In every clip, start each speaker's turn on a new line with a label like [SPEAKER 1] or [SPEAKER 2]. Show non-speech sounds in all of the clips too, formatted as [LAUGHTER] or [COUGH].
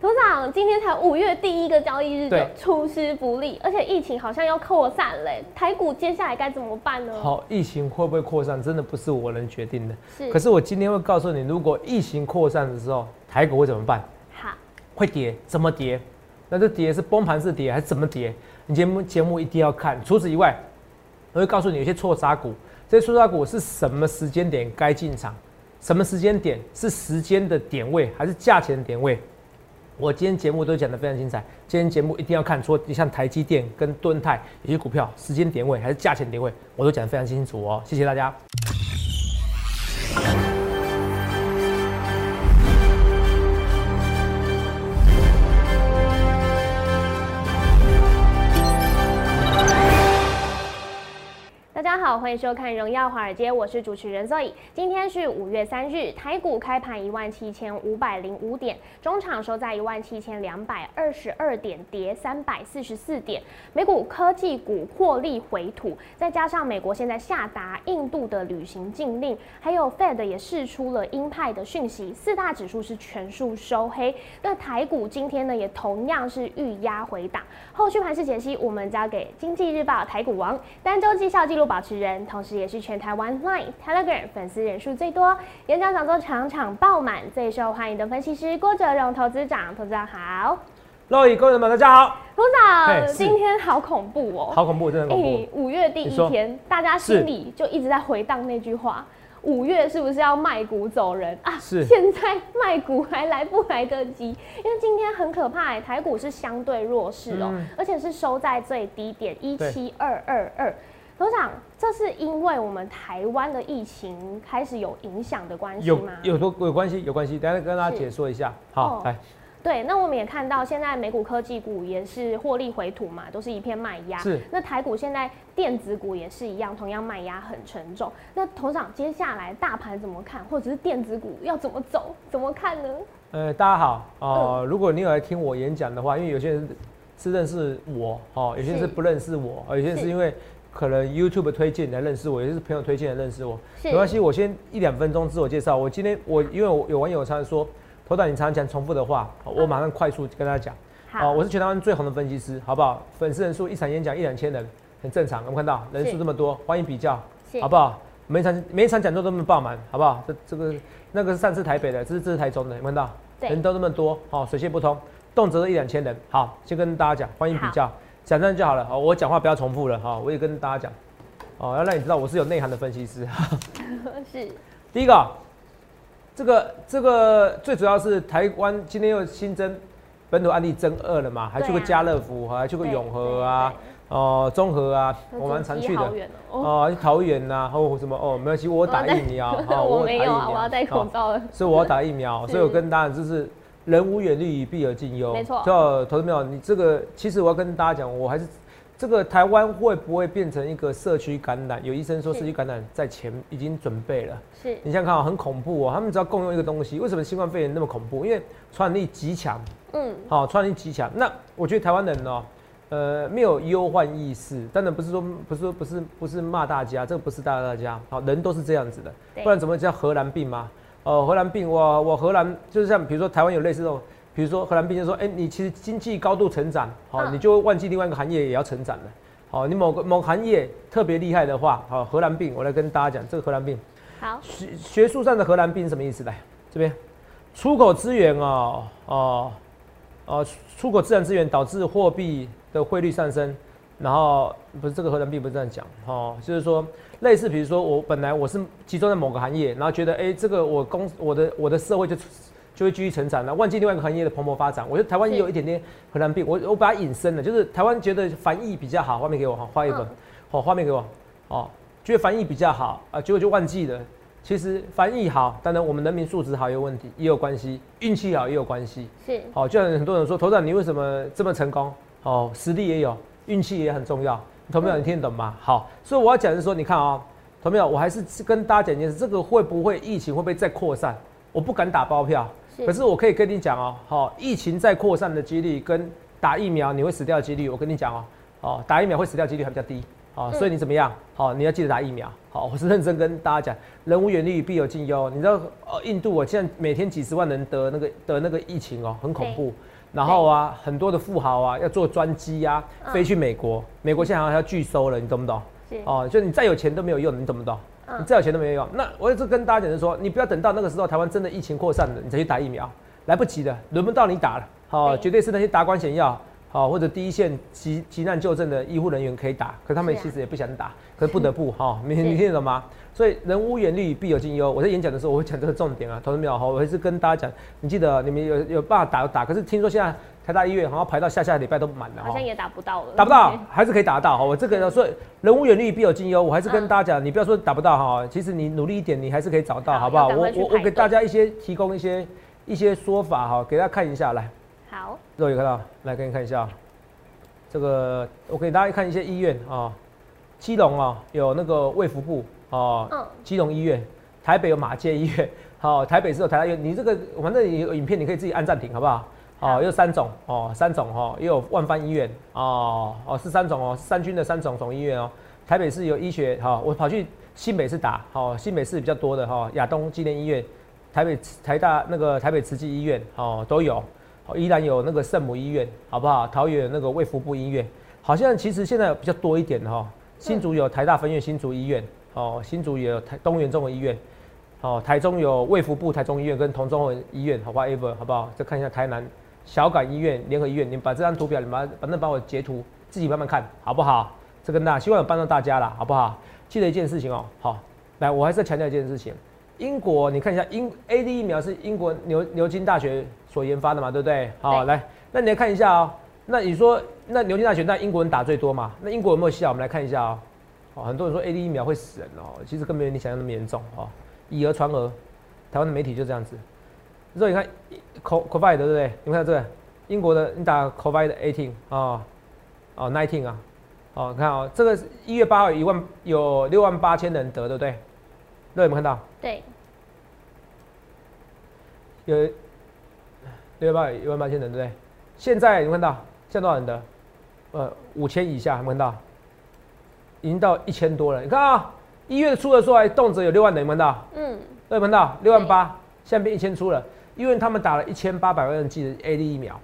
[SPEAKER 1] 董事长，今天才五月第一个交易日就出师不利，而且疫情好像要扩散嘞，台股接下来该怎么办呢？
[SPEAKER 2] 好，疫情会不会扩散，真的不是我能决定的。
[SPEAKER 1] 是
[SPEAKER 2] 可是我今天会告诉你，如果疫情扩散的时候，台股会怎么办？
[SPEAKER 1] 好，
[SPEAKER 2] 会跌，怎么跌？那这跌是崩盘式跌还是怎么跌？你节目节目一定要看。除此以外，我会告诉你有些错杀股，这些错杀股是什么时间点该进场？什么时间点是时间的点位还是价钱的点位？我今天节目都讲得非常精彩，今天节目一定要看，说你像台积电跟敦泰有些股票时间点位还是价钱点位，我都讲得非常清楚哦。谢谢大家。
[SPEAKER 1] 好，欢迎收看《荣耀华尔街》，我是主持人 Zoe。今天是五月三日，台股开盘一万七千五百零五点，中场收在一万七千两百二十二点，跌三百四十四点。美股科技股获利回吐，再加上美国现在下达印度的旅行禁令，还有 Fed 也释出了鹰派的讯息，四大指数是全数收黑。那台股今天呢，也同样是遇压回档。后续盘势解析，我们交给经济日报台股王单周绩效记录保持人，同时也是全台湾 Line、Telegram 粉丝人数最多、演讲讲座场场爆满、最受欢迎的分析师郭哲荣投资长。投资长好，
[SPEAKER 2] 各位观众们，大家好。
[SPEAKER 1] 投资长今天好恐怖哦！
[SPEAKER 2] 好恐怖，真的很恐
[SPEAKER 1] 哎，
[SPEAKER 2] 怖。
[SPEAKER 1] 五月第一天，大家心里就一直在回荡那句话：五月是不是要卖股走人啊？
[SPEAKER 2] 是
[SPEAKER 1] 现在卖股还来不来得及？因为今天很可怕哎，台股是相对弱势哦、
[SPEAKER 2] 嗯
[SPEAKER 1] 而且是收在最低点一七二二二。董事长，这是因为我们台湾的疫情开始有影响的关系吗？
[SPEAKER 2] 有多有关系，有关系。等下跟大家解说一下。
[SPEAKER 1] 哦
[SPEAKER 2] 好，来，
[SPEAKER 1] 对，那我们也看到，现在美股科技股也是获利回吐嘛，都是一片卖压。
[SPEAKER 2] 是
[SPEAKER 1] 那台股现在电子股也是一样，同样卖压很沉重。那头长接下来大盘怎么看，或者是电子股要怎么走，怎么看呢？
[SPEAKER 2] 呃，大家好。哦、
[SPEAKER 1] 嗯
[SPEAKER 2] 如果你有来听我演讲的话，因为有些人是认识我，哦，有些人是
[SPEAKER 1] 是
[SPEAKER 2] 不认识我，哦，有些
[SPEAKER 1] 是
[SPEAKER 2] 因为可能 YouTube 推荐来认识我，也是朋友推荐来认识我。
[SPEAKER 1] 是
[SPEAKER 2] 没关系，我先一两分钟自我介绍。我今天我因为我有网友常常说，头短你常常讲重复的话，哦我马上快速跟大家讲。
[SPEAKER 1] 好，
[SPEAKER 2] 哦，我是全台湾最红的分析师，好不好？粉丝人数一场演讲一两千人，很正常。我们看到人数
[SPEAKER 1] 是
[SPEAKER 2] 这么多，欢迎比较，好不好？每一场每一场讲座都那么爆满，好不好？这这个那个是上次台北的，这是这是台中的，有没有看到？人都那么多，哦，水泄不通，动辄都一两千人。好，先跟大家讲，欢迎比较，讲这样就好了。好，我讲话不要重复了，哈，我也跟大家讲，哦，要让你知道我是有内涵的分析师。[LAUGHS]
[SPEAKER 1] 是
[SPEAKER 2] 第一个，这个这个最主要是台湾今天又新增本土案例增二了嘛，还去过家乐福，还去过永和啊，哦，中和啊，我蛮常去的。
[SPEAKER 1] 哦。
[SPEAKER 2] 哦，桃园呐，或什么哦，没关系，我打疫苗，[LAUGHS] 哦
[SPEAKER 1] 我没有啊，我要戴口
[SPEAKER 2] 哦
[SPEAKER 1] 罩了。[LAUGHS]
[SPEAKER 2] 所以我要打疫苗，所以我跟大家就是人无远虑，必有近忧。
[SPEAKER 1] 没错
[SPEAKER 2] 就投资朋友，你这个其实我要跟大家讲，我还是这个台湾会不会变成一个社区感染？有医生说社区感染在前已经准备了。
[SPEAKER 1] 是
[SPEAKER 2] 你想想看啊、很恐怖哦。他们只要共用一个东西，为什么新冠肺炎那么恐怖？因为传染力极强，
[SPEAKER 1] 嗯，
[SPEAKER 2] 好、传染力极强。那我觉得台湾人哦，呃，没有忧患意识，当然不是说不是说不是不是骂大家，这个不是大大家，好、人都是这样子的，不然怎么叫荷兰病吗？哦、荷兰病，我我荷兰就是像比如说台湾有类似这种，比如说荷兰病，就是说，哎、你其实经济高度成长，好、
[SPEAKER 1] 嗯
[SPEAKER 2] 你就会忘记另外一个行业也要成长了。好、你某个某行业特别厉害的话，好、荷兰病，我来跟大家讲这个荷兰病。
[SPEAKER 1] 好，
[SPEAKER 2] 学学术上的荷兰病什么意思？来这边，出口资源哦哦哦，出口自然资源导致货币的汇率上升，然后不是这个荷兰病不是这样讲哦，就是说类似比如说我本来我是集中在某个行业，然后觉得哎、这个我公我的我的社会就就会继续成长了，忘记另外一个行业的蓬勃发展。我觉得台湾也有一点点荷兰病，我我把它引申了，就是台湾觉得翻译比较好，画面给我哈，画一本
[SPEAKER 1] 嗯，
[SPEAKER 2] 好、画面给我，哦，觉得翻译比较好啊，结果就忘记了。其实翻译好，当然我们人民素质好有问题，也有关系；运气好也有关系。
[SPEAKER 1] 是
[SPEAKER 2] 好、就像很多人说，头长你为什么这么成功？哦，实力也有，运气也很重要。投票你听得懂吗？好，所以我要讲的是说，你看啊、哦，投票我还是跟大家讲一件事，这个会不会疫情会不会再扩散？我不敢打包票，
[SPEAKER 1] 是
[SPEAKER 2] 可是我可以跟你讲哦，好、疫情再扩散的几率跟打疫苗你会死掉的几率，我跟你讲哦，哦，打疫苗会死掉的几率还比较低。好，所以你怎么样？好，你要记得打疫苗。好，我是认真跟大家讲，人无远虑，必有近忧。你知道，呃，印度我现在每天几十万人得那个得那个疫情哦，很恐怖。然后啊，很多的富豪啊，要坐专机呀，飞去美国。美国现在好像要拒收了，你懂不懂？哦，就你再有钱都没有用，你懂不懂？你再有钱都没有用。那我一直跟大家讲是说，你不要等到那个时候台湾真的疫情扩散了，你才去打疫苗，来不及的，轮不到你打了。好，绝对是那些达官显要。好，或者第一线急急难救症的医护人员可以打，可他们其实也不想打，可是不得不哈，[LAUGHS] 你你听得懂吗？所以人无远虑，必有近忧。我在演讲的时候，我会讲这个重点啊，同志们好，我还是跟大家讲，你记得你们有有办法打打，可是听说现在台大医院好像排到下下礼拜都满了，
[SPEAKER 1] 好像也打不到了，
[SPEAKER 2] 打不到 [LAUGHS] 还是可以打得到哈。我这个所以人无远虑，必有近忧，我还是跟大家讲，你不要说打不到哈，其实你努力一点，你还是可以找到，好不好？我我我给大家一些提供一些一些说法哈，给大家看一下来。
[SPEAKER 1] 好，
[SPEAKER 2] 肉有看到，来给你看一下。这个我给大家看一些医院啊，基隆啊有那个卫福部啊，嗯，基隆医院，台北有马街医院，[LAUGHS] 好，台北是有台大医院，你这个反正你有影片你可以自己按暂停，好不好？哦，有三种哦，三种哈，也有万方医院哦，哦是三种哦，三军的三种总医院哦，台北市有医学哈，我跑去新北市打，好，新北市比较多的哈，亚东纪念医院，台北台大那个台北慈济医院哦都有。依然有那个圣母医院，好不好？桃园那个卫福部医院，好像其实现在比较多一点哈。新竹有台大分院新竹医院，哦，新竹也有台东园综合医院，哦，台中有卫福部台中医院跟同中文医院，好吧？ever 好不好？再看一下台南小港医院联合医院，你把这张图表，你把反正把我截图，自己慢慢看好不好？这跟大希望有帮到大家了，好不好？记得一件事情哦，好，来，我还是强调一件事情。英国，你看一下英 A D 疫苗是英国牛牛津大学所研发的嘛，对不对？好，来，那你来看一下哦。那你说，那牛津大学那英国人打最多嘛？那英国有没有效？我们来看一下哦。哦，很多人说 A D 疫苗会死人哦，其实根本没有你想象那么严重哦。以讹传讹，台湾的媒体就这样子。所以你看 Co COVID 对不对？你看这个英国的，你打 COVID eighteen 啊，哦 nineteen 啊，哦，你看哦，这个一月八号一万有六万八千人得，对不对？那有没有看到？
[SPEAKER 1] 对，
[SPEAKER 2] 有六万八一万八千人，对不对？现在有看到？现在多少人的？呃，五千以下，有没有看到？已经到一千多了。你看啊，一月初的时候还动辄有六万人，有看到？嗯，有没看到？六万八，现在变一千出了，因为他们打了一千八百万剂的 A D 疫苗，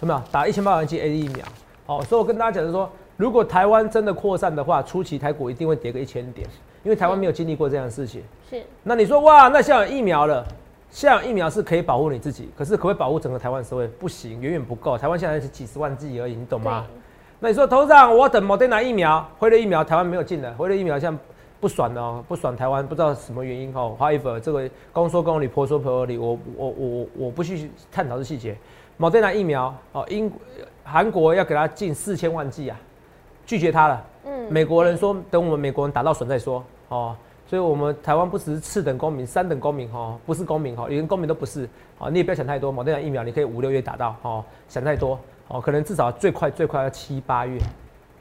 [SPEAKER 2] 有没有？打一千八百万剂 A D 疫苗。好，所以我跟大家讲是说，如果台湾真的扩散的话，初期台股一定会跌个一千点。因为台湾没有经历过这样的事情，
[SPEAKER 1] 是。
[SPEAKER 2] 那你说哇，那像有疫苗了，像有疫苗是可以保护你自己，可是可不可以保护整个台湾社会？不行，远远不够。台湾现在是几十万剂而已，你懂吗？那你说头上我等莫德拿疫苗，辉瑞疫苗台湾没有进的，辉瑞疫苗像不爽哦，不爽台湾不知道什么原因哦。However，这个公说公理，婆说婆理，我我我我不去探讨这细节。莫德拿疫苗哦，英韩国要给他进四千万剂啊，拒绝他了。嗯，美国人说等我们美国人打到损再说。哦，所以我们台湾不只是次等公民，三等公民哈，不是公民哈，连公民都不是。好，你也不要想太多，某那疫苗你可以五六月打到，哦，想太多，哦，可能至少最快最快要七八月，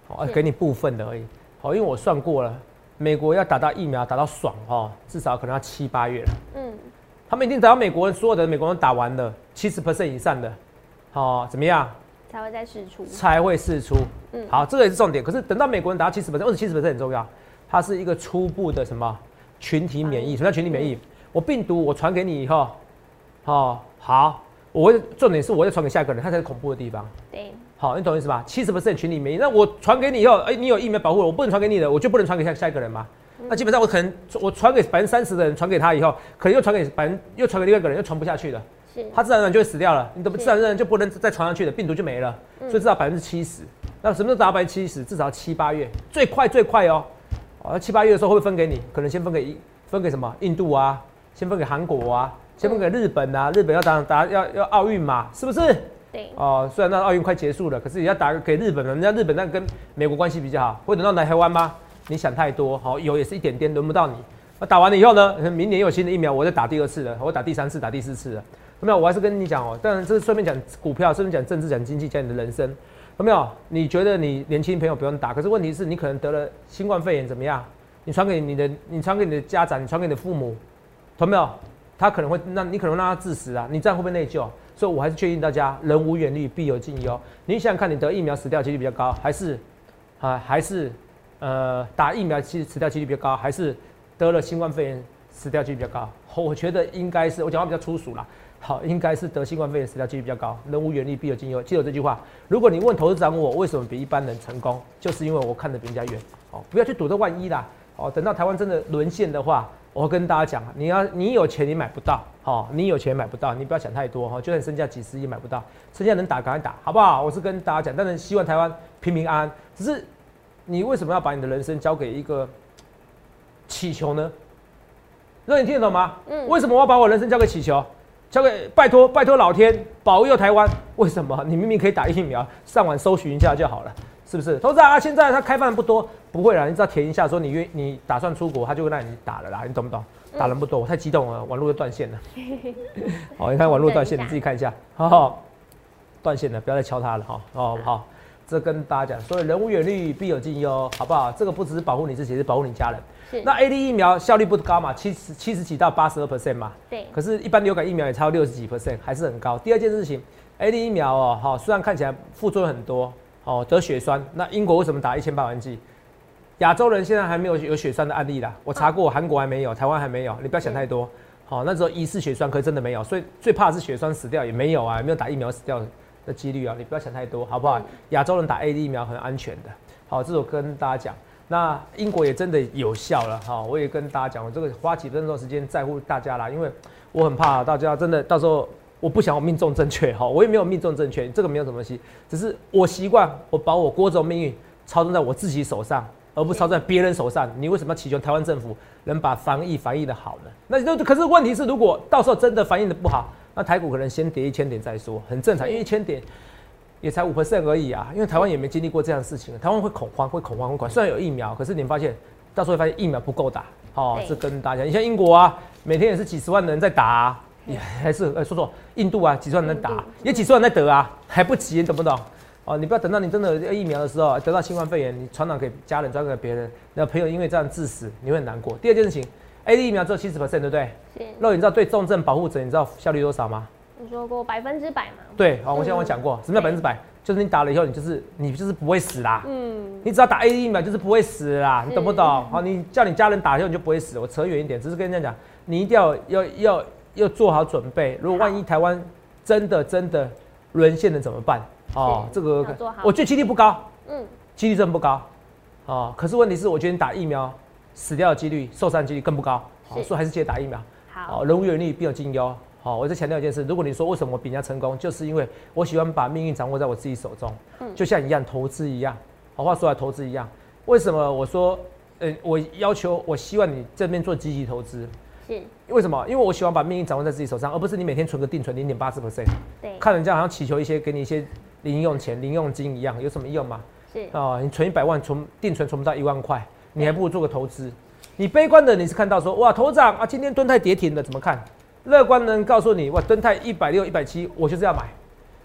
[SPEAKER 2] 哦，给你部分的而已。好，因为我算过了，美国要打到疫苗打到爽哈，至少可能要七八月了。嗯，他们一定等到美国人所有的美国人打完了七十 percent 以上的，好，怎么样？
[SPEAKER 1] 才会再试出。
[SPEAKER 2] 才会试出。嗯，好，这个也是重点。可是等到美国人达到七十 percent，为什么七十 percent 很重要？它是一个初步的什么群体免疫？什么叫群体免疫？我病毒我传给你以后，哦好，我会重点是我要传给下一个人，它才是恐怖的地方。
[SPEAKER 1] 对，
[SPEAKER 2] 好，你懂意思吧？七十 percent 群体免疫，那我传给你以后，哎，你有疫苗保护了，我不能传给你的，我就不能传给下下一个人吗？那基本上我可能我传给百分之三十的人，传给他以后，可能又传给百分又传给另外一个人，又传不下去了。是，他自然而然就会死掉了。你怎么自然而然就不能再传上去了？病毒就没了。所以至少百分之七十。那什么时候达到百分之七十？至少七八月，最快最快哦。哦，七八月的时候会不会分给你？可能先分给分给什么？印度啊，先分给韩国啊，先分给日本啊。日本要打打要要奥运嘛，是不是？
[SPEAKER 1] 对。
[SPEAKER 2] 哦，虽然那奥运快结束了，可是也要打给日本人家日本那跟美国关系比较好，会等到来台湾吗？你想太多。好，有也是一点点，轮不到你。那打完了以后呢？明年又有新的疫苗，我再打第二次了，我打第三次，打第四次了。有没有？我还是跟你讲哦。当然这是顺便讲股票，顺便讲政治，讲经济，讲你的人生。有没有？你觉得你年轻朋友不用打，可是问题是你可能得了新冠肺炎怎么样？你传给你的，你传给你的家长，你传给你的父母，懂没有？他可能会让你可能让他致死啊！你这样会不会内疚？所以我还是建议大家，人无远虑，必有近忧。你想想看，你得疫苗死掉几率比较高，还是啊，还是呃打疫苗其实死掉几率比较高，还是得了新冠肺炎死掉几率比较高？我觉得应该是我讲话比较粗俗啦。好，应该是得新冠肺炎死掉几率比较高。人无远虑，必有近忧。记住这句话。如果你问投资长我为什么比一般人成功，就是因为我看得比人家远。哦，不要去赌这万一啦。哦，等到台湾真的沦陷的话，我跟大家讲，你要你有钱你买不到。好，你有钱买不到，你不要想太多。哈，就算身价几十亿买不到，身价能打赶快打，好不好？我是跟大家讲，但是希望台湾平平安安。只是你为什么要把你的人生交给一个祈求呢？那你听得懂吗？嗯。为什么我要把我人生交给祈求？交给拜托拜托老天保佑台湾？为什么？你明明可以打疫苗，上网搜寻一下就好了，是不是？投资啊，现在他开放不多，不会啦。你只要填一下说你愿你打算出国，他就会让你打了啦。你懂不懂？打人不多，我太激动了，网络又断线了。好，你看网络断线，你自己看一下。好，断线了，不要再敲它了哈。哦，好，这跟大家讲，所以人无远虑，必有近忧，好不好？这个不只是保护你自己，是保护你家人。那 A D 疫苗效率不高嘛？七十七十几到八十二 percent 嘛。
[SPEAKER 1] 对。
[SPEAKER 2] 可是，一般流感疫苗也超六十几 percent，还是很高。第二件事情，A D 疫苗哦，好，虽然看起来副作用很多，哦，得血栓。那英国为什么打一千八万剂？亚洲人现在还没有有血栓的案例啦。我查过，韩国还没有，台湾还没有。你不要想太多。好，那时候疑似血栓，可是真的没有。所以最怕是血栓死掉，也没有啊，没有打疫苗死掉的几率啊。你不要想太多，好不好？亚洲人打 A D 疫苗很安全的。好，这是我跟大家讲。那英国也真的有效了哈，我也跟大家讲，我这个花几分钟时间在乎大家啦，因为我很怕大家真的到时候我不想我命中正确哈，我也没有命中正确，这个没有什么关系，只是我习惯我把我郭总命运操纵在我自己手上，而不操纵在别人手上。你为什么要祈求台湾政府能把防疫防疫的好呢？那就可是问题是，如果到时候真的防疫的不好，那台股可能先跌一千点再说，很正常，因为一千点。也才五 percent 而已啊，因为台湾也没经历过这样的事情，台湾会恐慌，会恐慌，会恐慌。虽然有疫苗，可是你发现到时候发现疫苗不够打，哦，是跟大家，你像英国啊，每天也是几十万人在打，也还是呃说说印度啊，几十万人在打，也几十万人在得啊，还不急，懂不懂？哦，你不要等到你真的疫苗的时候，得到新冠肺炎，你传染给家人，传染给别人，那朋友因为这样致死，你会很难过。第二件事情，A D 疫苗只有七十 percent，对不对？是。那你知道对重症保护者，你知道效率多少吗？
[SPEAKER 1] 你说过百分之百嘛？
[SPEAKER 2] 对，好，我现在我讲过，什么叫百分之百？就是你打了以后，你就是你就是不会死啦。嗯，你只要打 A 疫苗，就是不会死啦。你懂不懂？好，你叫你家人打以后，你就不会死。我扯远一点，只是跟人家讲，你一定要要要要做好准备。如果万一台湾真的真的沦陷了怎么办？哦，这个我觉得几率不高。嗯，几率真不高。哦，可是问题是，我觉得你打疫苗死掉的几率、受伤几率更不高。好，所以还是接打疫苗。
[SPEAKER 1] 好，
[SPEAKER 2] 人无远虑，必有近忧。好，我再强调一件事，如果你说为什么我比人家成功，就是因为我喜欢把命运掌握在我自己手中，嗯，就像一样投资一样，好话说来投资一样，为什么我说，呃，我要求我希望你这边做积极投资，
[SPEAKER 1] 是，
[SPEAKER 2] 为什么？因为我喜欢把命运掌握在自己手上，而不是你每天存个定存零点八四 percent，
[SPEAKER 1] 对，
[SPEAKER 2] 看人家好像祈求一些给你一些零用钱、零用金一样，有什么用吗？
[SPEAKER 1] 是，
[SPEAKER 2] 啊，你存一百万，存定存存不到一万块，你还不如做个投资。你悲观的你是看到说，哇，头涨啊，今天蹲太跌停了，怎么看？乐观的人告诉你，哇，登泰一百六、一百七，我就是要买。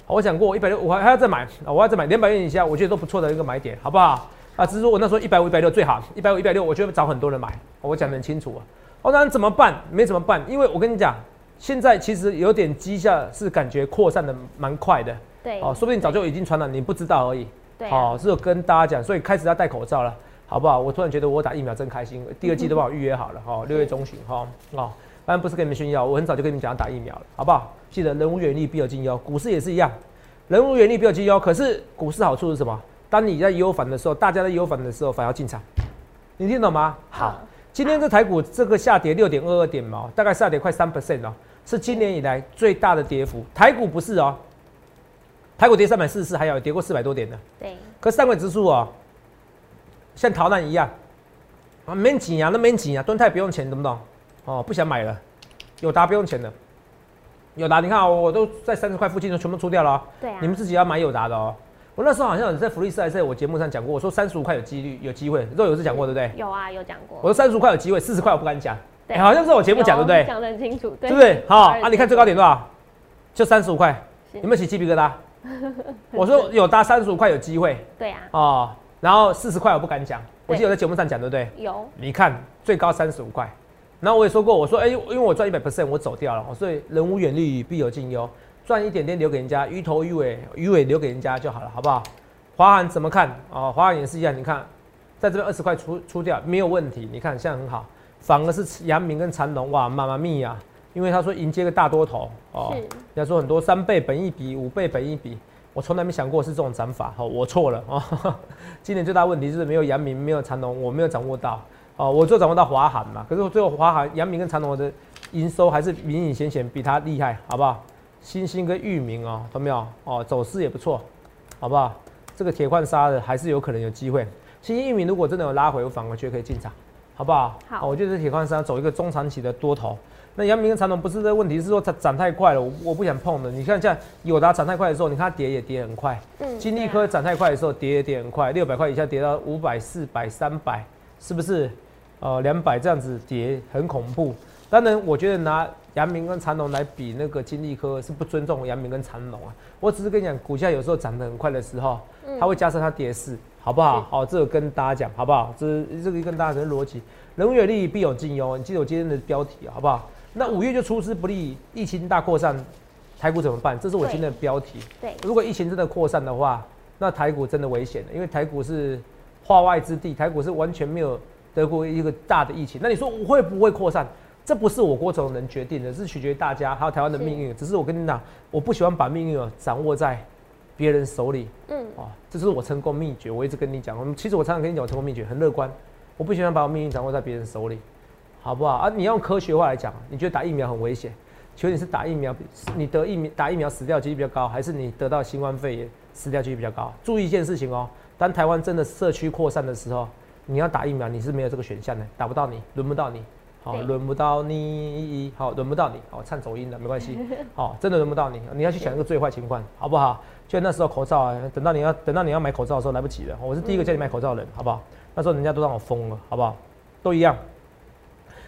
[SPEAKER 2] 我讲过，一百六我还还要再买啊，我要再买两百元以下，我觉得都不错的一个买点，好不好？啊，只是说我那时候一百五、一百六最好，一百五、一百六，我觉得找很多人买。我讲的很清楚啊。哦，那怎么办？没怎么办，因为我跟你讲，现在其实有点迹象是感觉扩散的蛮快的。
[SPEAKER 1] 对。哦，
[SPEAKER 2] 说不定早就已经传染，你不知道而已。
[SPEAKER 1] 对。
[SPEAKER 2] 哦，是有跟大家讲，所以开始要戴口罩了，好不好？我突然觉得我打疫苗真开心，第二季都帮我预约好了哈，六月中旬哈哦。当然不是跟你们炫耀，我很早就跟你们讲要打疫苗了，好不好？记得人无远虑，必有近忧。股市也是一样，人无远虑，必有近忧。可是股市好处是什么？当你在忧烦的时候，大家在忧烦的时候，反而进场。你听懂吗？好，今天这台股这个下跌六点二二点嘛，大概下跌快三 percent 哦，是今年以来最大的跌幅。台股不是哦，台股跌三百四十四，还有跌过四百多点的。
[SPEAKER 1] 对。
[SPEAKER 2] 可上轨指数哦，像逃难一样啊，没钱啊，那没钱啊，蹲太不用钱，懂不懂？哦，不想买了，有达不用钱的，有达，你看我都在三十块附近都全部出掉了。
[SPEAKER 1] 对啊，
[SPEAKER 2] 你们自己要买有达的哦。我那时候好像在福利社还是在我节目上讲过，我说三十五块有几率有机会，肉有是讲过对不对？
[SPEAKER 1] 有啊，有讲过。
[SPEAKER 2] 我说三十五块有机会，四十块我不敢讲。对，好像是我节目讲对不对？
[SPEAKER 1] 讲得很清楚，
[SPEAKER 2] 对不对？好啊，你看最高点多少？就三十五块，有没有起鸡皮疙瘩？[LAUGHS] 我说有达三十五块有机会。
[SPEAKER 1] 对啊。
[SPEAKER 2] 哦，然后四十块我不敢讲，我记得我在节目上讲对不对？
[SPEAKER 1] 有。
[SPEAKER 2] 你看最高三十五块。然后我也说过，我说，哎，因为我赚一百 percent，我走掉了，所以人无远虑，必有近忧，赚一点点留给人家，鱼头鱼尾，鱼尾留给人家就好了，好不好？华航怎么看啊？华航也是一样，你看在这边二十块出出掉没有问题，你看现在很好，反而是阳明跟长隆哇，妈妈咪呀！因为他说迎接个大多头哦，人家说很多三倍本一比、五倍本一比，我从来没想过是这种涨法，哦，我错了哦。[LAUGHS] 今年最大问题就是没有阳明，没有长隆，我没有掌握到哦，我就掌握到华航嘛。可是最后华航、阳明跟长隆的营收还是明明显显比它厉害，好不好？星星跟域名哦，懂没有？哦，走势也不错，好不好？这个铁矿砂的还是有可能有机会。星星域名如果真的有拉回，我反而觉得可以进场，好不好？
[SPEAKER 1] 好，
[SPEAKER 2] 我觉得铁矿砂走一个中长期的多头。那阳明跟长隆不是这个问题，是说它涨太快了，我我不想碰的。你看像友达涨太快的时候，你看它跌也跌很快。嗯。金利科涨太快的时候，跌也跌很快，六百块以下跌到五百、四百、三百，是不是？呃，两百这样子跌很恐怖。当然，我觉得拿阳明跟长隆来比那个金利科是不尊重阳明跟长隆啊。我只是跟你讲，股价有时候涨得很快的时候，它会加深它跌势，好不好？好，这个跟大家讲，好不好？这这个跟大家讲逻辑，人无远虑，必有近忧。你记得我今天的标题，好不好？那五月就出师不利，疫情大扩散，台股怎么办？这是我今天的标题。
[SPEAKER 1] 对，
[SPEAKER 2] 如果疫情真的扩散的话，那台股真的危险了，因为台股是化外之地，台股是完全没有得过一个大的疫情。那你说我会不会扩散？这不是我郭总能决定的，是取决于大家还有台湾的命运。只是我跟你讲，我不喜欢把命运啊掌握在别人手里。嗯，哦，这是我成功秘诀。我一直跟你讲，其实我常常跟你讲我成功秘诀，很乐观。我不喜欢把我命运掌握在别人手里。好不好啊？你用科学话来讲，你觉得打疫苗很危险？请问你是打疫苗，你得疫苗打疫苗死掉几率比较高，还是你得到新冠肺炎死掉几率比较高？注意一件事情哦，当台湾真的社区扩散的时候，你要打疫苗，你是没有这个选项的，打不到你，轮不到你，好，轮不到你，好，轮不到你，好，唱走音的没关系，[LAUGHS] 好，真的轮不到你，你要去想一个最坏情况，好不好？就那时候口罩啊，等到你要等到你要买口罩的时候来不及了，我是第一个叫你买口罩的人，好不好？那时候人家都让我疯了，好不好？都一样。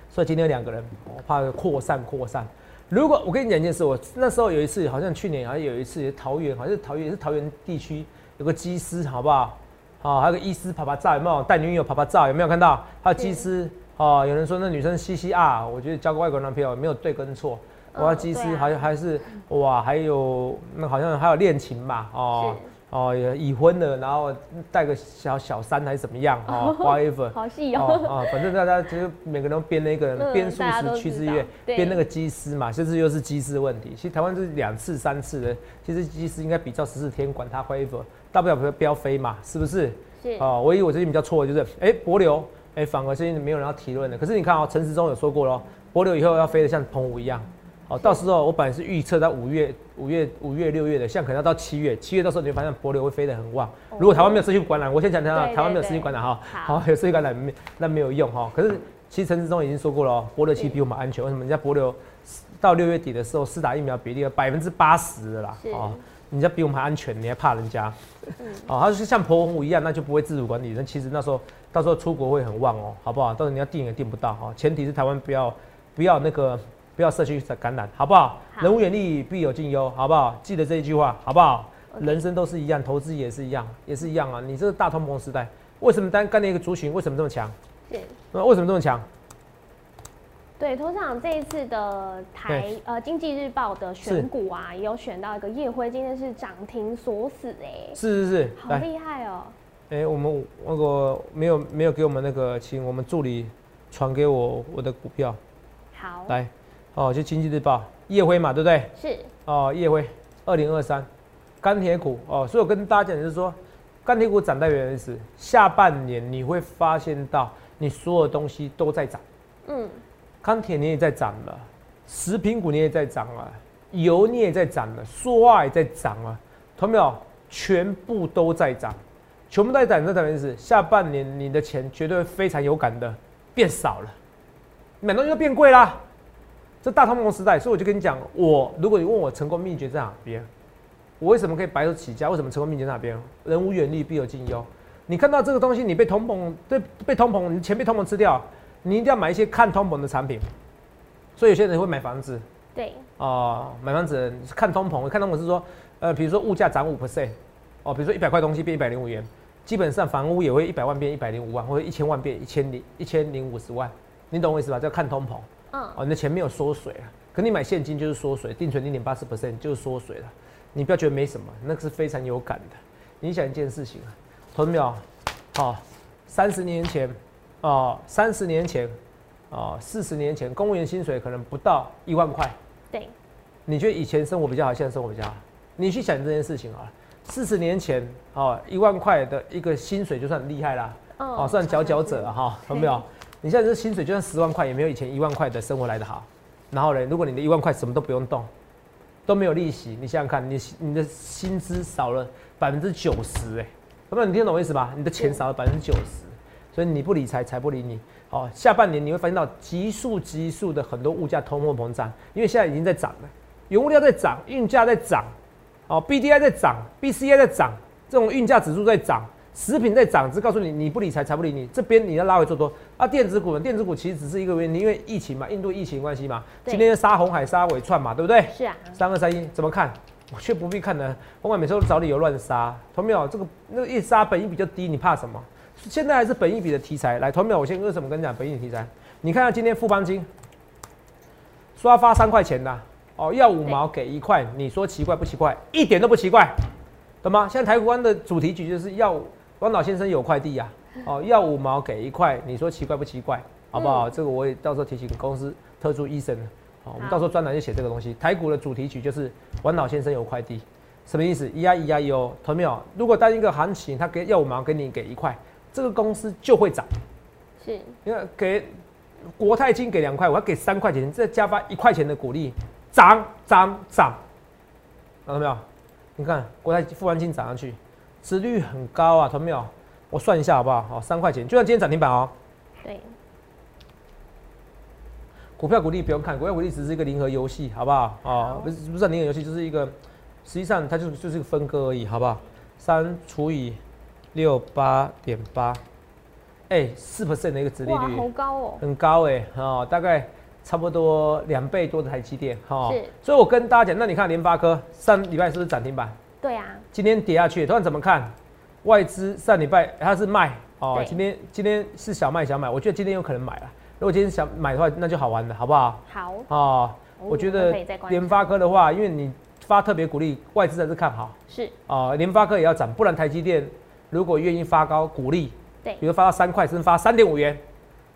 [SPEAKER 2] 所以今天有两个人，我怕扩散扩散。如果我跟你讲一件事，我那时候有一次，好像去年好像有一次桃园，好像是桃园也是桃园地区有个机师，好不好？好，还有个医师拍拍照，有没有带女友拍拍照？有没有看到？还有技师，哦，有人说那女生 C C R，我觉得交个外国男朋友没有对跟错。我要机师还还是哇，还有那好像还有恋情吧？哦。哦，已婚的，然后带个小小三还是怎么样？哦，[LAUGHS] whatever，
[SPEAKER 1] 好细哦。
[SPEAKER 2] 啊，反正大家就每个人都编那个编数十去之月，编那个机师嘛，甚至又是机师问题。其实台湾是两次三次的，其实机师应该比照十四天，管他 whatever，大不了不要飞嘛，是不是？
[SPEAKER 1] 是。
[SPEAKER 2] 哦，唯一我最近比较错的就是，哎，博流，哎，反而最近没有人要提论的。可是你看哦，陈时中有说过喽，博流以后要飞得像澎湖一样。哦，到时候我本来是预测到五月、五月、五月、六月的，现在可能要到七月。七月到时候你会发现博流会飞得很旺。如果台湾没有失去感染，我先讲讲台湾没有失去感染哈。好，有失去感染没那没有用哈。可是其实陈志忠已经说过了，博流其实比我们安全。为什么？人家博流到六月底的时候，四打疫苗比例有百分之八十的啦。哦，人家比我们还安全，你还怕人家？哦，他是像澎湖一样，那就不会自主管理。那其实那时候到时候出国会很旺哦，好不好？到时候你要订也订不到哈。前提是台湾不要不要那个。不要社区感染，好不好？人无远虑，必有近忧，好不好？记得这一句话，好不好？人生都是一样，投资也是一样，也是一样啊！你这个大通膨时代，为什么单干的一个族群为什么这么强？是，那为什么这么强？
[SPEAKER 1] 对，头场这一次的台呃经济日报的选股啊，也有选到一个夜辉，今天是涨停锁死哎，
[SPEAKER 2] 是是是，
[SPEAKER 1] 好厉害哦！
[SPEAKER 2] 哎，我们那个没有没有给我们那个，请我们助理传给我我的股票，
[SPEAKER 1] 好，
[SPEAKER 2] 来。哦，就经济日报，夜辉嘛，对不对？
[SPEAKER 1] 是。
[SPEAKER 2] 哦，夜辉，二零二三，钢铁股哦，所以我跟大家讲就是说，钢铁股涨代表的是下半年你会发现到你所有东西都在涨。嗯。钢铁你也在涨了，食品股你也在涨了，油你也在涨了，塑化也在涨了，同没有？全部都在涨，全部都在涨，这代表是下半年你的钱绝对非常有感的变少了，买东西都变贵啦。这大通膨时代，所以我就跟你讲，我如果你问我成功秘诀在哪边，我为什么可以白手起家？为什么成功秘诀在哪边？人无远虑，必有近忧。你看到这个东西，你被通膨，被，被通膨，你钱被通膨吃掉，你一定要买一些看通膨的产品。所以有些人会买房子，
[SPEAKER 1] 对，
[SPEAKER 2] 哦，买房子看通膨，看通膨是说，呃，比如说物价涨五 percent，哦，比如说一百块东西变一百零五元，基本上房屋也会一百万变一百零五万，或者一千万变一千零一千零五十万，你懂我意思吧？叫看通膨。嗯，哦，你的钱没有缩水啊，可你买现金就是缩水，定存零点八四 percent 就是缩水了，你不要觉得没什么，那个是非常有感的，你想一件事情啊，同没有？好，三十年前，哦，三十年前，哦，四十年前，公务员薪水可能不到一万块。
[SPEAKER 1] 对。
[SPEAKER 2] 你觉得以前生活比较好，现在生活比较好？你去想这件事情啊。四十年前，哦，一万块的一个薪水就算很厉害啦，哦，算佼佼者了哈，有没有？你现在这薪水就算十万块，也没有以前一万块的生活来的好。然后呢，如果你的一万块什么都不用动，都没有利息，你想想看，你你的薪资少了百分之九十，哎，有没有？你听懂我意思吧？你的钱少了百分之九十，所以你不理财，财不理你。哦，下半年你会发现到急速急速的很多物价通货膨胀，因为现在已经在涨了，原物料在涨，运价在涨。哦，B D I 在涨，B C I 在涨，这种运价指数在涨，食品在涨，只告诉你你不理财，财不理你。这边你要拉回做多啊，电子股呢？电子股其实只是一个原因，因为疫情嘛，印度疫情关系嘛，今天杀红海杀尾串嘛，对不对？
[SPEAKER 1] 是啊。
[SPEAKER 2] 三二三一怎么看？我却不必看呢。红海每次都找理由乱杀，同没有？这个那个一杀本益比较低，你怕什么？现在还是本益比的题材。来，同没有？我先为什么跟你讲本益比题材？你看下今天富邦金说要发三块钱的。哦，要五毛给一块，你说奇怪不奇怪？一点都不奇怪，懂吗？现在台湾的主题曲就是要汪老先生有快递呀。哦，[LAUGHS] 要五毛给一块，你说奇怪不奇怪？好不好？这个我也到时候提醒公司特殊医生。好，我们到时候专栏就写这个东西。台股的主题曲就是王老先生有快递，什么意思？咿呀咿呀哟，同没有？如果当一个行情，他给要五毛给你给一块，这个公司就会涨。
[SPEAKER 1] 是，
[SPEAKER 2] 因为给国泰金给两块，我要给三块钱，再加发一块钱的股利。涨涨涨，看到没有？你看国泰富安金涨上去，值率很高啊，看到没有？我算一下好不好？好，三块钱，就算今天涨停板哦。
[SPEAKER 1] 对。
[SPEAKER 2] 股票股利不用看，股票股利只是一个零和游戏，好不好？哦，不是不是零和游戏，就是一个，实际上它就就是一个分割而已，好不好？三除以六八点八，哎，四 percent 的一个值利率，
[SPEAKER 1] 好高哦，
[SPEAKER 2] 很高哎，哦，大概。差不多两倍多的台积电，
[SPEAKER 1] 哈，是，
[SPEAKER 2] 所以我跟大家讲，那你看联发科上礼拜是不是涨停板？
[SPEAKER 1] 对啊，
[SPEAKER 2] 今天跌下去，突然怎么看？外资上礼拜它是卖，哦，今天今天是小卖小买，我觉得今天有可能买了。如果今天想买的话，那就好玩了，好不好？
[SPEAKER 1] 好，
[SPEAKER 2] 哦，我觉得联发科的话，因为你发特别鼓励，外资还是看好，
[SPEAKER 1] 是，
[SPEAKER 2] 哦，联发科也要涨，不然台积电如果愿意发高鼓励，
[SPEAKER 1] 对，
[SPEAKER 2] 比如发到三块，甚至发三点五元。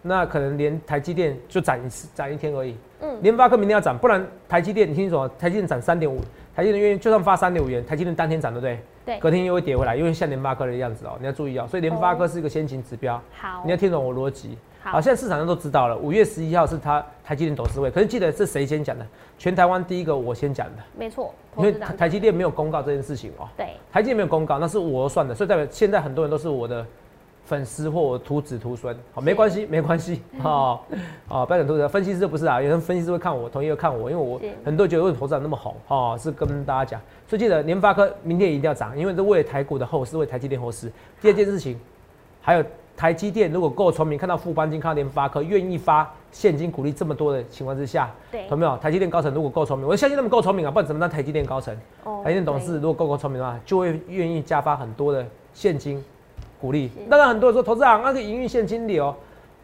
[SPEAKER 2] 那可能连台积电就涨一次，涨一天而已。嗯，联发科明天要涨，不然台积电你听清楚台积电涨三点五，台积电愿意就算发三点五元，台积电当天涨，对不对？
[SPEAKER 1] 对。
[SPEAKER 2] 隔天又会跌回来，因为像联发科的样子哦，你要注意哦。所以联发科是一个先行指标。
[SPEAKER 1] 好。
[SPEAKER 2] 你要听懂我逻辑。
[SPEAKER 1] 好。
[SPEAKER 2] 现在市场上都知道了，五月十一号是他台积电董事会，可是记得是谁先讲的？全台湾第一个我先讲的。
[SPEAKER 1] 没错。
[SPEAKER 2] 因为台积电没有公告这件事情哦。
[SPEAKER 1] 对。
[SPEAKER 2] 台积电没有公告，那是我算的，所以代表现在很多人都是我的。粉丝或徒子徒孙，好，没关系，没关系，[LAUGHS] 好，好，不要讲徒子，分析师不是啊，有人分析师会看我，同意会看我，因为我很多觉得为什么投资那么红，哦，是跟大家讲，所以记得联发科明天一定要涨，因为这为了台股的后市，为台积电后市。第二件事情，还有台积电如果够聪明，看到富邦金，看到联发科愿意发现金鼓励这么多的情况之下，
[SPEAKER 1] 对，
[SPEAKER 2] 有没有？台积电高层如果够聪明，我相信他们够聪明啊，不然怎么当台积电高层？哦，台积电董事如果够够聪明的话，就会愿意加发很多的现金。鼓励，当然很多人说投资长那个营运现金流，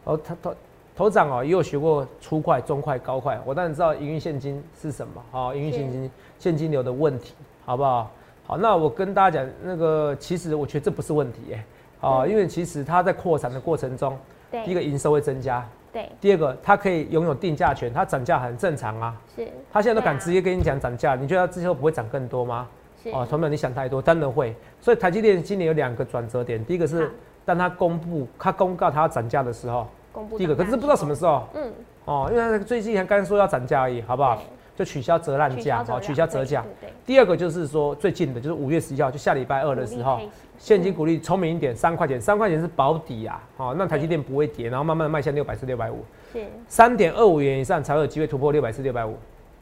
[SPEAKER 2] 哦，投投投资长哦也有学过粗快、中快、高快，我当然知道营运现金是什么，好，营运现金现金流的问题，好不好？好，那我跟大家讲，那个其实我觉得这不是问题，哎，哦，因为其实它在扩产的过程中，第一个营收会增加，
[SPEAKER 1] 对，
[SPEAKER 2] 第二个它可以拥有定价权，它涨价很正常啊，
[SPEAKER 1] 是，
[SPEAKER 2] 它现在都敢直接跟你讲涨价，你觉得之后不会涨更多吗？哦，同样你想太多，当然会。所以台积电今年有两个转折点，第一个是当它公布、它公告它要涨价的时候，
[SPEAKER 1] 公布。
[SPEAKER 2] 第一个，可是不知道什么时候。嗯。哦，因为最近还刚说要涨价而已，好不好？就取消折烂价，好，取消折价。第二个就是说最近的，就是五月十一号，就下礼拜二的时候，现金股利聪明一点，三块钱，三块钱是保底啊，好，那台积电不会跌，然后慢慢的迈向六百四、六百五。
[SPEAKER 1] 是。
[SPEAKER 2] 三点二五元以上才会有机会突破六百四、六百五。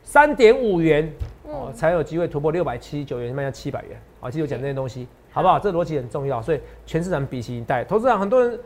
[SPEAKER 2] 三点五元。哦，才有机会突破六百七十九元，卖到七百元。啊，记得讲这些东西，好不好？这逻辑很重要，所以全市场比心一待。投资人很多人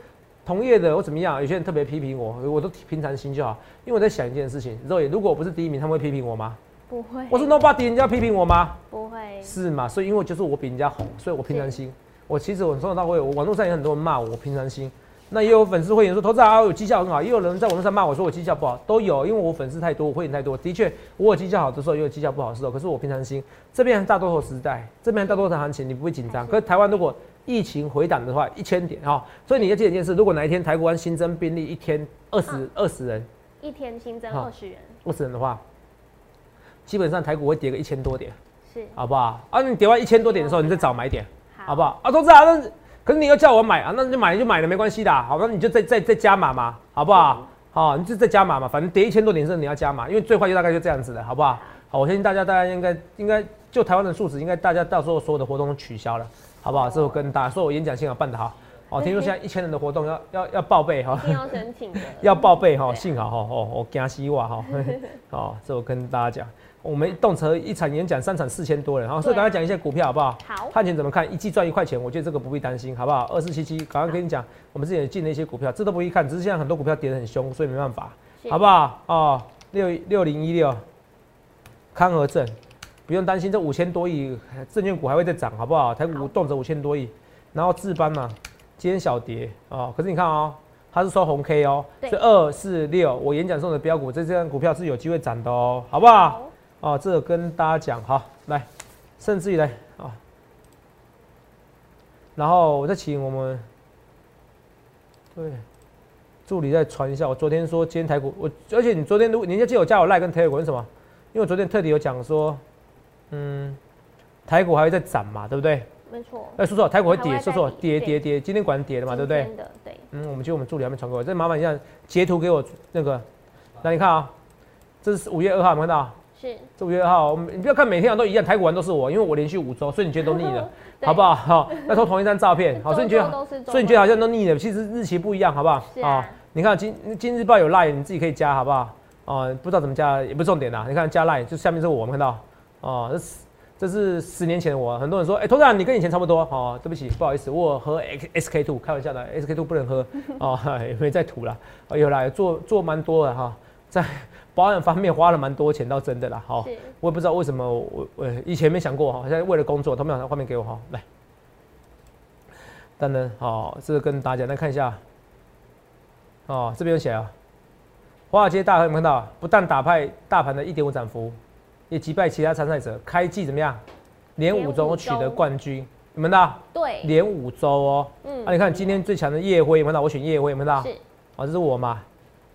[SPEAKER 2] 同业的，我怎么样？有些人特别批评我，我都平常心就好。因为我在想一件事情，肉眼，如果我不是第一名，他们会批评我吗？
[SPEAKER 1] 不会。
[SPEAKER 2] 我是 nobody，人家批评我吗？
[SPEAKER 1] 不会。
[SPEAKER 2] 是嘛？所以因为就是我比人家红，所以我平常心。我其实我从头到尾，我网络上有很多人骂我，我平常心。那也有粉丝会员说，投资啊有绩效很好，也有人在网络上骂我说我绩效不好，都有，因为我粉丝太多，我会员太多。的确，我有绩效好的时候，也有绩效不好的时候。可是我平常心，这边大多头时代，这边大多头行情，你不会紧张。可是台湾如果疫情回档的话，一千点哈，所以你要记得一件事，如果哪一天台湾新增病例一天二十二十人，
[SPEAKER 1] 一天新增二十人，
[SPEAKER 2] 二十人的话，基本上台股会跌个一千多点，
[SPEAKER 1] 是
[SPEAKER 2] 好不好？啊，你跌完一千多点的时候，你再找买点，好不好？啊，投资啊，那。可是你要叫我买啊，那就买就买了，没关系的。好，那你就再再再加码嘛，好不好？好，你就再加码嘛，反正跌一千多点是你要加码，因为最坏就大概就这样子的，好不好？好，我相信大家大家应该应该就台湾的数值，应该大家到时候所有的活动都取消了，好不好？这我跟大家说我演讲幸好办得好，哦，听说现在 [LAUGHS] 一千人的活动要要要报备
[SPEAKER 1] 哈，要申请的，
[SPEAKER 2] 要报备哈，[LAUGHS] 幸好哈哦，我惊希望哈，好，[LAUGHS] 这我跟大家讲。我们动车一场演讲，三场四千多人，好，所以赶快讲一下股票好不好？
[SPEAKER 1] 好，
[SPEAKER 2] 看钱怎么看？一季赚一块钱，我觉得这个不必担心，好不好？二四七七，赶快跟你讲，我们之前进的一些股票，这都不必看，只是现在很多股票跌得很凶，所以没办法，好不好？哦，六六零一六，康和正，不用担心，这五千多亿证券股还会再涨，好不好？台股动辄五千多亿，然后智邦嘛，今天小跌哦，可是你看哦，它是收红 K 哦，所以二四六，我演讲送的标股，这这张股票是有机会涨的哦，好不好？哦，这个跟大家讲哈，来，甚至于来啊，然后我再请我们对助理再传一下。我昨天说今天台股，我而且你昨天如果你要记得我加我赖跟 Telegram 什么？因为我昨天特地有讲说，嗯，台股还会再涨嘛，对不对？
[SPEAKER 1] 没错。
[SPEAKER 2] 哎，说错，台股会跌，说错，跌跌跌，今天果然跌了嘛，对不对？
[SPEAKER 1] 对。
[SPEAKER 2] 嗯，我们就我们助理还没传给我，再麻烦一下截图给我那个，那你看啊，这是五月二号，有没有看到？
[SPEAKER 1] 是，
[SPEAKER 2] 这五月二号，你不要看每天都一样，台股玩都是我，因为我连续五周，所以你觉得都腻了，[LAUGHS] 好不好？好，要偷同一张照片，[LAUGHS] 好，所以你觉得，所以你觉得好像都腻了，其实日期不一样，好不好？
[SPEAKER 1] 啊，
[SPEAKER 2] 你看今今日报有 line，你自己可以加，好不好？哦，不知道怎么加，也不是重点啦。你看加 line，就下面是我们看到，哦，这是这是十年前的我，很多人说，哎，头长你跟以前差不多，哦，对不起，不好意思，我喝 X S K two，开玩笑的，S K two 不能喝，哦，[LAUGHS] 也没再吐了，哦，有啦，做做蛮多的哈，在。保养方面花了蛮多钱，倒真的啦，好，我也不知道为什么，我我以前没想过哈，现在为了工作，他们把画面给我哈，来，等等，好，这个跟大家来看一下，哦，这边有写啊，华尔街大亨有看到，不但打败大盘的一点五涨幅，也击败其他参赛者，开季怎么样？连五周取得冠军，你们的？
[SPEAKER 1] 对，
[SPEAKER 2] 连五周哦，嗯，啊，你看今天最强的夜辉，有看到？我选夜辉，有看到？
[SPEAKER 1] 是，
[SPEAKER 2] 哦，这是我嘛，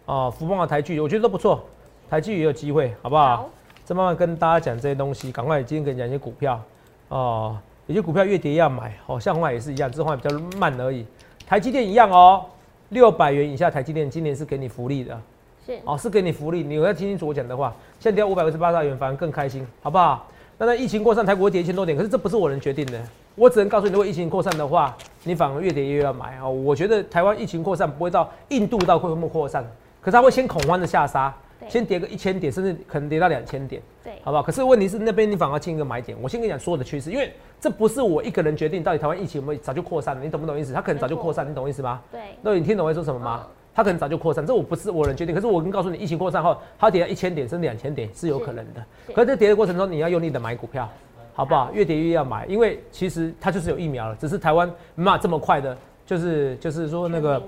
[SPEAKER 2] 哦，福邦的台剧，我觉得都不错。台积也有机会，好不好？再慢慢跟大家讲这些东西。赶快今天跟你讲一些股票哦，有些股票越跌要买哦，像话也是一样，这话比较慢而已。台积电一样哦，六百元以下台积电今年是给你福利的，
[SPEAKER 1] 是
[SPEAKER 2] 哦，是给你福利。你要听清楚我讲的话，现在跌五百二十八大元，反而更开心，好不好？那在疫情扩散，台股会跌一千多点，可是这不是我能决定的，我只能告诉你，如果疫情扩散的话，你反而越跌越要买哦。我觉得台湾疫情扩散不会到印度到会不会扩散，可是它会先恐慌的下杀。先跌个一千点，甚至可能跌到两千点，
[SPEAKER 1] 对，
[SPEAKER 2] 好不好？可是问题是那边你反而进一个买点。我先跟你讲所有的趋势，因为这不是我一个人决定。到底台湾疫情有没有早就扩散了？你懂不懂意思？他可能早就扩散，你懂意思吗？
[SPEAKER 1] 对。
[SPEAKER 2] 那你听懂我在说什么吗？它可能早就扩散，这我不是我能决定。可是我跟告诉你，疫情扩散后，它跌到一千点甚至两千点是有可能的。可是这跌的过程中，你要用力的买股票，好不好？越跌越要买，因为其实它就是有疫苗了，只是台湾没法这么快的，就是就是说那个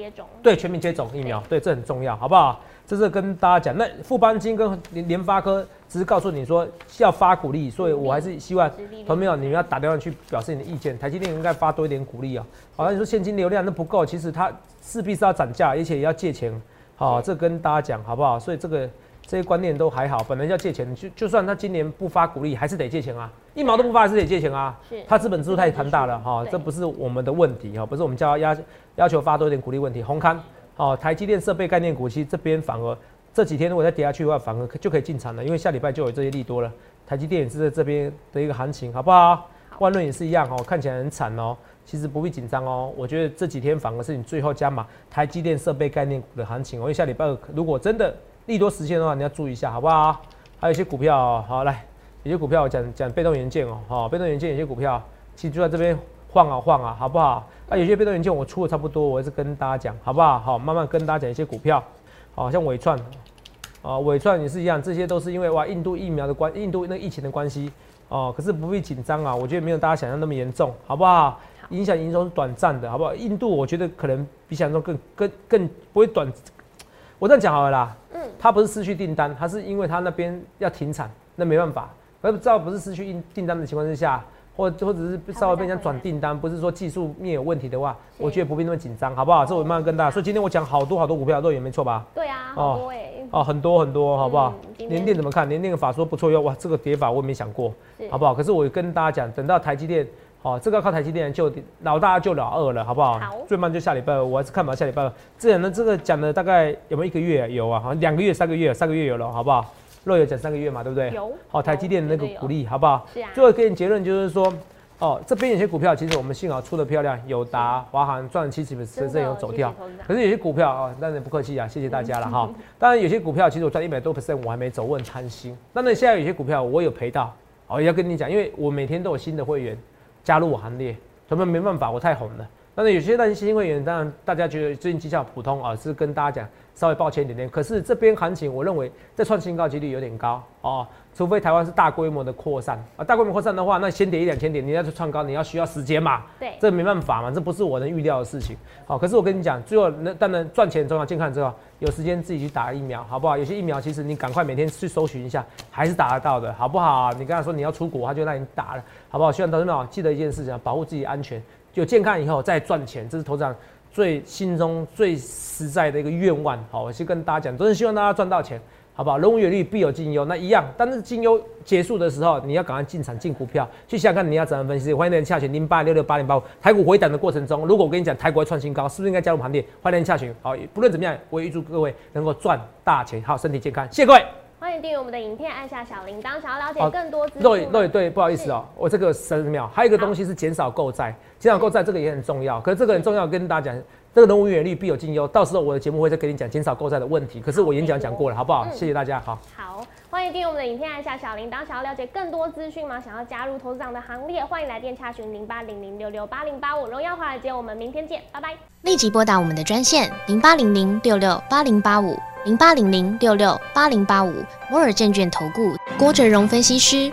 [SPEAKER 1] 接种，
[SPEAKER 2] 对，全民接种疫苗，对，这很重要，好不好？这是跟大家讲，那富邦金跟联联发科只是告诉你说要发鼓励，所以我还是希望朋友你们要打电话去表示你的意见。台积电应该发多一点鼓励啊，好像你说现金流量那不够，其实它势必是要涨价，而且也要借钱。好，这跟大家讲好不好？所以这个这些观念都还好，本来要借钱，就就算他今年不发鼓励，还是得借钱啊，一毛都不发还是得借钱啊。
[SPEAKER 1] 是，
[SPEAKER 2] 他资本支出太庞大了哈，这不是我们的问题哈，不是我们叫要要求发多一点鼓励问题。红康。哦，台积电设备概念股，其实这边反而这几天如果再跌下去的话，反而就可以进场了，因为下礼拜就有这些利多了。台积电也是在这边的一个行情，好不好？万润也是一样哦，看起来很惨哦，其实不必紧张哦。我觉得这几天反而是你最后加码台积电设备概念股的行情哦，因为下礼拜如果真的利多实现的话，你要注意一下，好不好？还有一些股票，好来，有些股票讲讲被动元件哦，好，被动元件有些股票其实就在这边。晃啊晃啊，好不好？啊，有些被动元件我出的差不多，我还是跟大家讲，好不好？好，慢慢跟大家讲一些股票，好像伟创，啊，伟创也是一样，这些都是因为哇，印度疫苗的关，印度那疫情的关系，哦，可是不必紧张啊，我觉得没有大家想象那么严重，好不好？影响营收是短暂的，好不好？印度我觉得可能比想象中更更更不会短，我这样讲好了啦。嗯，他不是失去订单，他是因为他那边要停产，那没办法。而不知道不是失去订订单的情况之下，或或者是稍微被人家转订单，不是说技术面有问题的话，我觉得不必那么紧张，好不好？这我慢慢跟大家。所以今天我讲好多好多股票都也没错吧？
[SPEAKER 1] 对啊，哦，
[SPEAKER 2] 哦，很多很多，好不好？联电怎么看？联电的法说不错哟，哇，这个跌法我也没想过，好不好？可是我跟大家讲，等到台积电，哦，这个靠台积电就老大就老二了，好不好？
[SPEAKER 1] 好，
[SPEAKER 2] 最慢就下礼拜二，我还是看不到下礼拜二。这样呢，这个讲的大概有没有一个月？有啊，好像两个月、三个月，三个月有了，好不好？若有讲三个月嘛，对不对？
[SPEAKER 1] 有。
[SPEAKER 2] 好，台积电的那个股利，好不好？
[SPEAKER 1] 是啊。
[SPEAKER 2] 最后给你结论就是说，哦，这边有些股票其实我们幸好出的漂亮，友达、华航赚了七十分，真有走掉。可是有些股票啊，当然不客气啊，谢谢大家了哈。[LAUGHS] 当然有些股票其实我赚一百多 percent，我还没走，我很贪心。那那现在有些股票我有赔到，哦，要跟你讲，因为我每天都有新的会员加入我行列，他们没办法，我太红了。当然有些那些新会员，当然大家觉得最近绩效普通啊，是跟大家讲稍微抱歉一点点。可是这边行情，我认为再创新高几率有点高哦，除非台湾是大规模的扩散啊，大规模扩散的话，那先跌一两千点，你要去创高，你要需要时间嘛？
[SPEAKER 1] 对，
[SPEAKER 2] 这没办法嘛，这不是我能预料的事情。好，可是我跟你讲，最后那当然赚钱重要，健康重要有时间自己去打疫苗，好不好？有些疫苗其实你赶快每天去搜寻一下，还是打得到的，好不好？你跟他说你要出国，他就让你打了，好不好？希望投资者记得一件事情，保护自己安全。有健康以后再赚钱，这是头长最心中最实在的一个愿望。好，我先跟大家讲，都是希望大家赚到钱，好不好？人无远虑，必有近忧。那一样，但是近忧结束的时候，你要赶快进场进股票，去想想看你要怎样分析。欢迎您洽询零八六六八零八五台股回档的过程中，如果我跟你讲台股会创新高，是不是应该加入行列？欢迎您洽询。好，不论怎么样，我也预祝各位能够赚大钱，好，身体健康。谢谢各位。
[SPEAKER 1] 欢迎订阅我们的影片，按下小铃铛。想要了解更多资讯，
[SPEAKER 2] 对对，不好意思哦，我这个三十秒，还有一个东西是减少购债，减少购债这个也很重要。可是这个很重要，跟大家讲，这个人无远虑，必有近忧。到时候我的节目会再跟你讲减少购债的问题。可是我演讲讲过了，好不好？谢谢大家，好。
[SPEAKER 1] 好，欢迎订阅我们的影片，按下小铃铛。想要了解更多资讯吗？想要加入投资长的行列，欢迎来电查询零八零零六六八零八五。荣耀华尔街，我们明天见，拜拜。
[SPEAKER 3] 立即拨打我们的专线零八零零六六八零八五。零八零零六六八零八五摩尔证券投顾郭哲荣分析师，